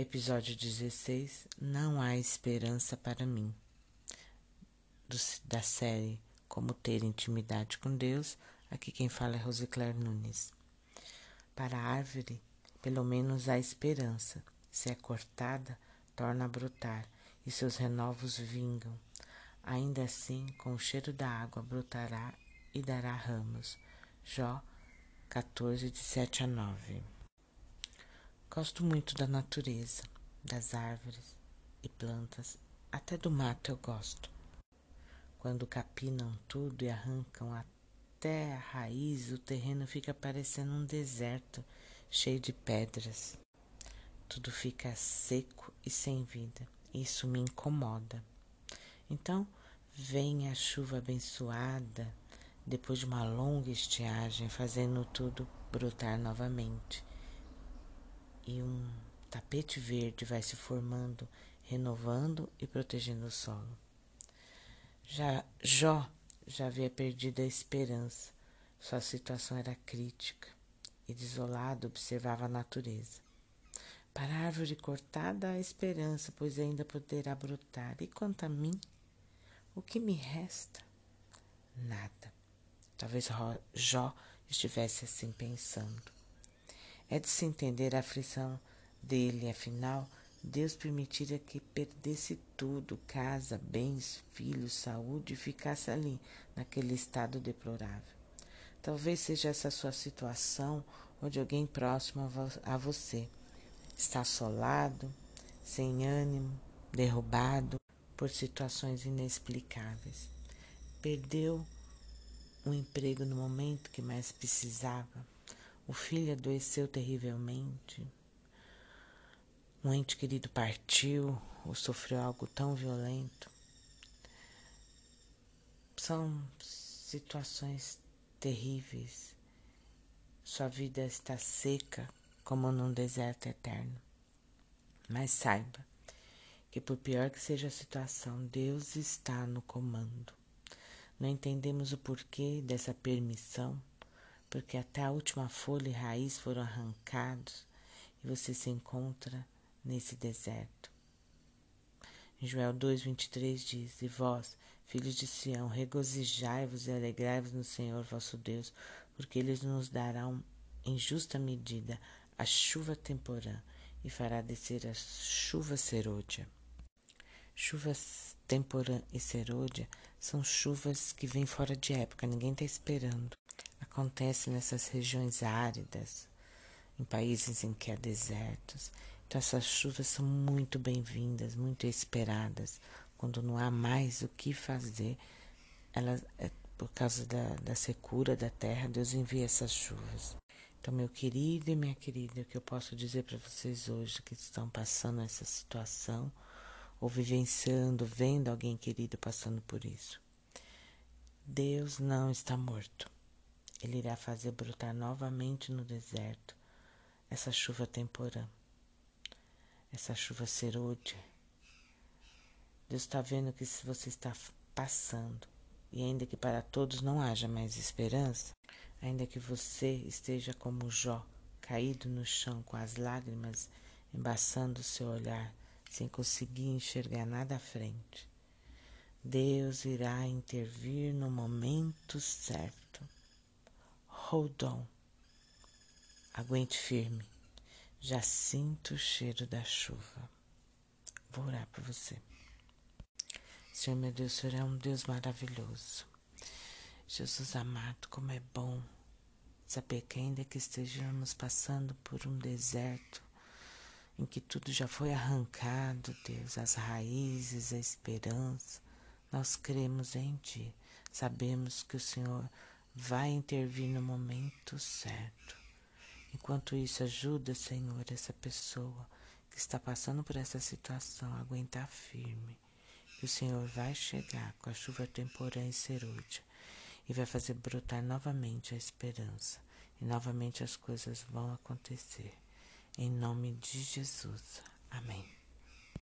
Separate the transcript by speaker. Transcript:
Speaker 1: Episódio 16 Não há esperança para mim. Do, da série Como ter intimidade com Deus. Aqui quem fala é Rosicler Nunes. Para a árvore, pelo menos há esperança. Se é cortada, torna a brotar e seus renovos vingam. Ainda assim, com o cheiro da água, brotará e dará ramos. Jó 14, de 7 a 9. Gosto muito da natureza, das árvores e plantas, até do mato eu gosto. Quando capinam tudo e arrancam até a raiz, o terreno fica parecendo um deserto cheio de pedras. Tudo fica seco e sem vida. Isso me incomoda. Então, vem a chuva abençoada, depois de uma longa estiagem, fazendo tudo brotar novamente e um tapete verde vai se formando, renovando e protegendo o solo. Já Jó já havia perdido a esperança. Sua situação era crítica e desolado observava a natureza. Para a árvore cortada há esperança, pois ainda poderá brotar. E quanto a mim, o que me resta? Nada. Talvez Jó estivesse assim pensando. É de se entender a aflição dele, afinal, Deus permitira que perdesse tudo, casa, bens, filhos, saúde, e ficasse ali, naquele estado deplorável. Talvez seja essa sua situação ou de alguém próximo a você. Está assolado, sem ânimo, derrubado por situações inexplicáveis. Perdeu um emprego no momento que mais precisava o filho adoeceu terrivelmente. Um ente querido partiu ou sofreu algo tão violento. São situações terríveis. Sua vida está seca como num deserto eterno. Mas saiba que, por pior que seja a situação, Deus está no comando. Não entendemos o porquê dessa permissão porque até a última folha e raiz foram arrancados e você se encontra nesse deserto. Joel 2,23 diz: E vós, filhos de Sião, regozijai-vos e alegrai-vos no Senhor vosso Deus, porque ele nos dará em justa medida a chuva temporã e fará descer a chuva serôdia. Chuvas temporã e serôdia são chuvas que vêm fora de época, ninguém está esperando acontece nessas regiões áridas, em países em que há desertos. Então, essas chuvas são muito bem-vindas, muito esperadas. Quando não há mais o que fazer, elas, é, por causa da, da secura da terra, Deus envia essas chuvas. Então, meu querido e minha querida, o que eu posso dizer para vocês hoje que estão passando essa situação, ou vivenciando, vendo alguém querido passando por isso. Deus não está morto. Ele irá fazer brotar novamente no deserto essa chuva temporã, essa chuva serôdia. Deus está vendo que se você está passando, e ainda que para todos não haja mais esperança, ainda que você esteja como Jó, caído no chão com as lágrimas embaçando o seu olhar, sem conseguir enxergar nada à frente, Deus irá intervir no momento certo Hold on. Aguente firme. Já sinto o cheiro da chuva. Vou orar por você. Senhor, meu Deus, Senhor é um Deus maravilhoso. Jesus amado, como é bom saber que ainda que estejamos passando por um deserto em que tudo já foi arrancado, Deus, as raízes, a esperança, nós cremos em Ti. Sabemos que o Senhor vai intervir no momento certo. Enquanto isso, ajuda, Senhor, essa pessoa que está passando por essa situação a aguentar firme. Que o Senhor vai chegar com a chuva temporã e serúdia e vai fazer brotar novamente a esperança. E novamente as coisas vão acontecer. Em nome de Jesus. Amém.